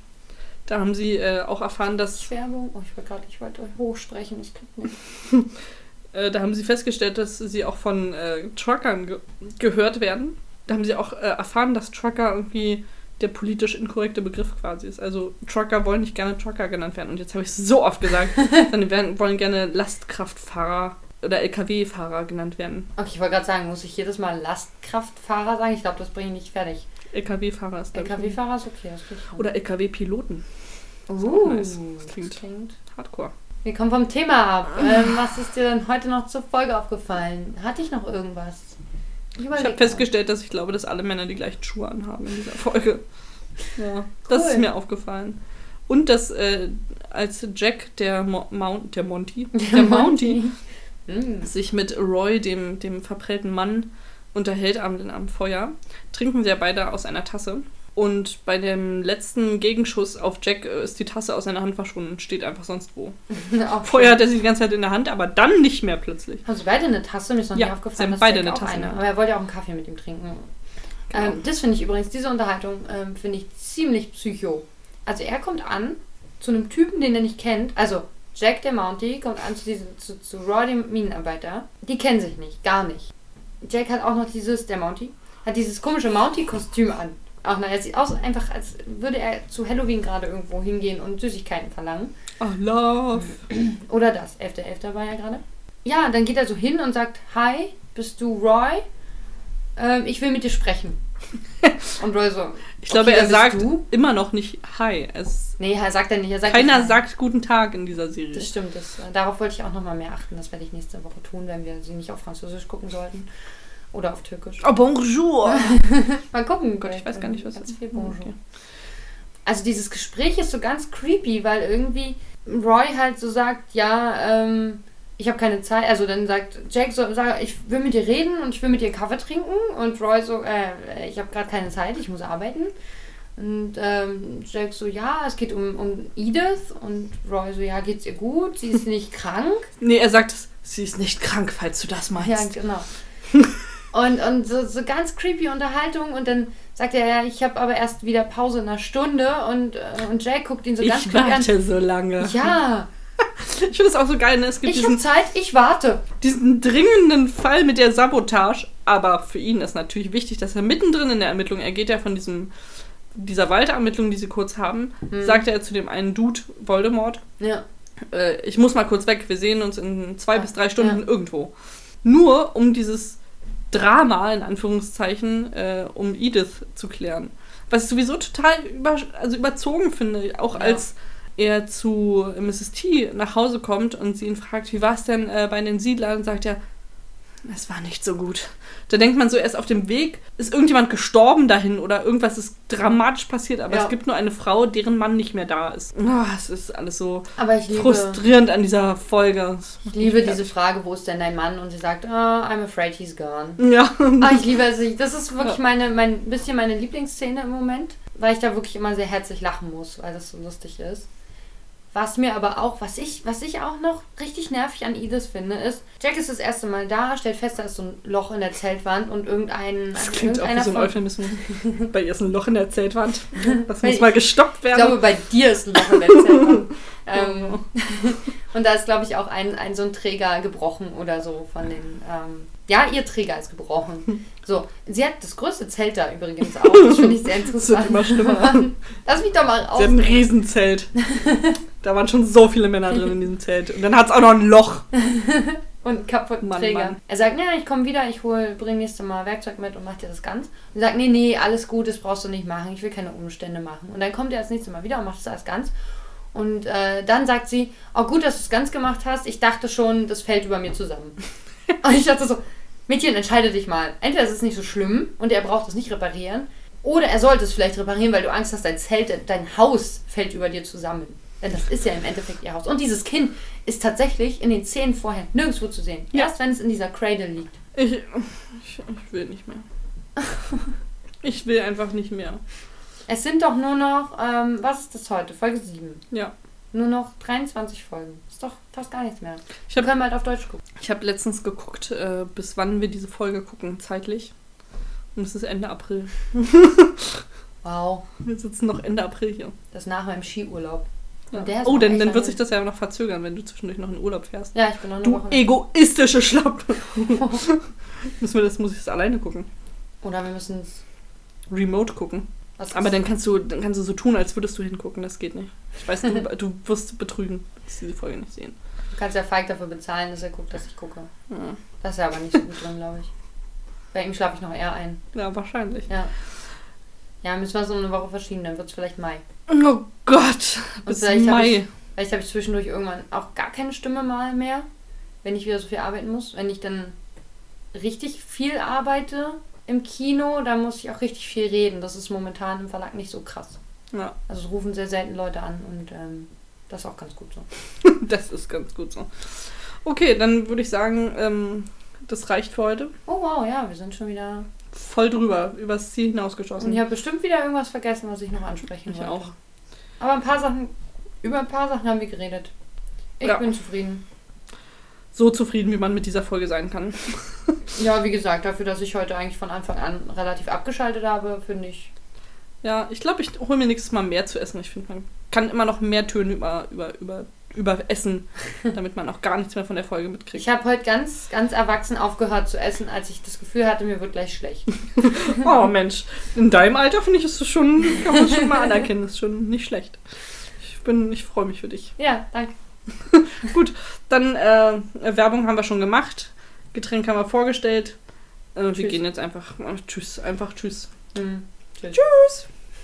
da haben sie äh, auch erfahren, dass Werbung. Oh, ich wollte gerade, ich wollte hochsprechen, ich kann nicht. äh, da haben sie festgestellt, dass sie auch von äh, Truckern ge gehört werden. Da haben sie auch äh, erfahren, dass Trucker irgendwie der politisch inkorrekte Begriff quasi ist. Also Trucker wollen nicht gerne Trucker genannt werden. Und jetzt habe ich es so oft gesagt, sondern werden, wollen gerne Lastkraftfahrer oder LKW-Fahrer genannt werden. Okay, ich wollte gerade sagen, muss ich jedes Mal Lastkraftfahrer sagen? Ich glaube, das bringe ich nicht fertig. LKW-Fahrer ist LKW-Fahrer ist okay, das. Oder LKW-Piloten. Uh, nice. Das das klingt- klingt. Hardcore. Wir kommen vom Thema ab. Ähm, was ist dir denn heute noch zur Folge aufgefallen? Hatte ich noch irgendwas? Ich, Ich habe festgestellt, dass ich glaube, dass alle Männer die gleichen Schuhe anhaben in dieser Folge. Ja, das Cool. ist mir aufgefallen. Und dass äh, als Jack, der, Mo Mount, der Monty, der Mounty, Mm. sich mit Roy, dem, dem verprellten Mann, unterhält am, am Feuer, trinken sie ja beide aus einer Tasse. Und bei dem letzten Gegenschuss auf Jack ist die Tasse aus seiner Hand verschwunden und steht einfach sonst wo. Vorher hat er sie die ganze Zeit in der Hand, aber dann nicht mehr plötzlich. Haben sie beide eine Tasse? Mir ist noch Ja, nie sie aufgefallen, haben dass beide Jack eine Tasse in eine. Aber er wollte ja auch einen Kaffee mit ihm trinken. Genau. Ähm, das finde ich übrigens, diese Unterhaltung ähm, finde ich ziemlich psycho. Also er kommt an zu einem Typen, den er nicht kennt. Also Jack, der Mountie, kommt an zu, diesem, zu, zu Roy, dem Minenarbeiter. Die kennen sich nicht, gar nicht. Jack hat auch noch dieses, der Mountie, hat dieses komische Mountie-Kostüm an. Auch na, er sieht aus einfach, als würde er zu Halloween gerade irgendwo hingehen und Süßigkeiten verlangen. Oh, love. Oder das. 11.11. war ja gerade. Ja, dann geht er so hin und sagt, Hi, bist du Roy? Ähm, ich will mit dir sprechen. und Roy so, Ich glaube, Okay, er sagt du? immer noch nicht Hi. Es, nee, er sagt er nicht. Er sagt keiner nicht, sagt guten Tag in dieser Serie. Das stimmt. Das, äh, darauf wollte ich auch nochmal mehr achten. Das werde ich nächste Woche tun, wenn wir sie nicht auf Französisch gucken sollten. Oder auf Türkisch. Oh, bonjour. Mal gucken. Gott, ich weiß gar nicht, was ganz viel. Bonjour. Okay. Also dieses Gespräch ist so ganz creepy, weil irgendwie Roy halt so sagt, ja, ähm, ich habe keine Zeit. Also dann sagt Jack so, sag, ich will mit dir reden und ich will mit dir Kaffee trinken. Und Roy so, äh, ich habe gerade keine Zeit, ich muss arbeiten. Und ähm, Jack so, ja, es geht um, um Edith. Und Roy so, ja, geht's ihr gut? Sie ist nicht krank. Nee, er sagt, sie ist nicht krank, falls du das meinst. Ja, genau. Und, und so, so ganz creepy Unterhaltung und dann sagt er, ja, ich habe aber erst wieder Pause in einer Stunde und, äh, und Jack guckt ihn so ganz ich creepy an. warte so lange. Ja, Ich finde es auch so geil, ne? Es gibt ich habe diesen, Zeit, ich warte. diesen dringenden Fall mit der Sabotage, aber für ihn ist natürlich wichtig, dass er mittendrin in der Ermittlung, er geht ja von diesem, dieser Waldermittlung, die sie kurz haben, Hm. sagt er zu dem einen Dude, Voldemort, Ja. äh, ich muss mal kurz weg, wir sehen uns in zwei Ja, bis drei Stunden ja. irgendwo. Nur um dieses Drama, in Anführungszeichen, äh, um Edith zu klären. Was ich sowieso total über, also überzogen finde, auch Ja. als er zu Mrs. T nach Hause kommt und sie ihn fragt, wie war es denn äh, bei den Siedlern, sagt er, es war nicht so gut. Da denkt man so, er ist auf dem Weg, ist irgendjemand gestorben dahin oder irgendwas ist dramatisch passiert, aber Ja. es gibt nur eine Frau, deren Mann nicht mehr da ist. Ah, es ist alles so Aber ich liebe, frustrierend an dieser Folge. Ich liebe diese Frage, wo ist denn dein Mann? Und sie sagt, oh, I'm afraid he's gone. Ja. Ah, ich liebe es. Ich- Das ist wirklich meine, mein bisschen meine Lieblingsszene im Moment, weil ich da wirklich immer sehr herzlich lachen muss, weil das so lustig ist. Was mir aber auch, was ich, was ich auch noch richtig nervig an Edith finde, ist, Jack ist das erste Mal da, stellt fest, da ist so ein Loch in der Zeltwand und irgendein Das klingt auch wie so ein Euphemismus. Bei ihr ist ein Loch in der Zeltwand. Das muss mal gestoppt Ich werden. glaube, bei dir ist ein Loch in der Zeltwand. Ähm, und da ist, glaube ich, auch ein, ein so ein Träger gebrochen oder so von den. Ähm, ja, ihr Träger ist gebrochen. So, sie hat das größte Zelt da übrigens auch. Das finde ich sehr Das wird interessant. immer schlimmer. Lass mich doch mal Sie raus. hat ein Riesenzelt. Da waren schon so viele Männer drin in diesem Zelt. Und dann hat es auch noch ein Loch. Und kaputten Mann, Träger. Mann. Er sagt, ja, ich komme wieder, ich hol, bring nächstes Mal Werkzeug mit und mach dir das ganz. Und sie sagt, nee, nee, alles gut, das brauchst du nicht machen, ich will keine Umstände machen. Und dann kommt er das nächste Mal wieder und macht das alles ganz. Und äh, dann sagt sie, oh gut, dass du es ganz gemacht hast, ich dachte schon, das fällt über mir zusammen. Und ich dachte so, Mädchen, entscheide dich mal. Entweder es ist nicht so schlimm und er braucht es nicht reparieren, oder er sollte es vielleicht reparieren, weil du Angst hast, dein Zelt, dein Haus fällt über dir zusammen. Denn das ist ja im Endeffekt ihr Haus. Und dieses Kind ist tatsächlich in den Szenen vorher nirgendwo zu sehen. Ja. Erst wenn es in dieser Cradle liegt. Ich, ich, ich will nicht mehr. Ich will einfach nicht mehr. Es sind doch nur noch, ähm, was ist das heute? Folge 7. Ja. Nur noch 23 Folgen. Ist doch fast gar nichts mehr. Ich Wir habe können halt auf Deutsch gucken. ich hab letztens geguckt, äh, bis wann wir diese Folge gucken, zeitlich. Und es ist Ende April. Wow. Wir sitzen noch Ende April hier. Das ist nach meinem Skiurlaub. Ja. Oh, noch dann, wird sich das ja noch verzögern, wenn du zwischendurch noch in Urlaub fährst. Ja, ich bin noch eine Du Woche. egoistische Schlappe. Müssen wir das, muss ich das alleine gucken. Oder wir müssen es. Remote gucken. Aber dann kannst du, dann kannst du so tun, als würdest du hingucken. Das geht nicht. Ich weiß, du, du wirst betrügen, dass diese Folge nicht sehen. Du kannst ja Falk dafür bezahlen, dass er guckt, dass ich gucke. Ja, Das ist ja aber nicht so gut drin, glaube ich. Bei ihm schlafe ich noch eher ein. ja wahrscheinlich. Ja. Ja, müssen wir so eine Woche verschieben, dann wird es vielleicht Mai. Oh Gott, bis vielleicht hab Mai. Vielleicht habe ich zwischendurch irgendwann auch gar keine Stimme mal mehr, wenn ich wieder so viel arbeiten muss. Wenn ich dann richtig viel arbeite im Kino, dann muss ich auch richtig viel reden. Das ist momentan im Verlag nicht so krass. Ja, Also es rufen sehr selten Leute an und ähm, das ist auch ganz gut so. das ist ganz gut so. Okay, dann würde ich sagen, ähm, das reicht für heute. Oh wow, ja, wir sind schon wieder. Voll drüber, übers Ziel Und hinausgeschossen. ich habe bestimmt wieder irgendwas vergessen, was ich noch ansprechen ich wollte. auch. Aber ein paar Sachen, über ein paar Sachen haben wir geredet. Ich Ja. bin zufrieden. So zufrieden, wie man mit dieser Folge sein kann. Ja, wie gesagt, dafür, dass ich heute eigentlich von Anfang an relativ abgeschaltet habe, finde ich. Ja, ich glaube, ich hole mir nächstes Mal mehr zu essen. Ich finde, man kann immer noch mehr Töne über, über, über, über Essen, damit man auch gar nichts mehr von der Folge mitkriegt. Ich habe heute ganz, ganz erwachsen aufgehört zu essen, als ich das Gefühl hatte, mir wird gleich schlecht. Oh Mensch, in deinem Alter finde ich, ist das schon, kann man schon mal anerkennen, ist schon nicht schlecht. Ich bin, ich freue mich für dich. Ja, danke. Gut, dann äh, Werbung haben wir schon gemacht, Getränk haben wir vorgestellt. Äh, wir gehen jetzt einfach, äh, tschüss, einfach tschüss. Hm. Tschüss. Tschüss.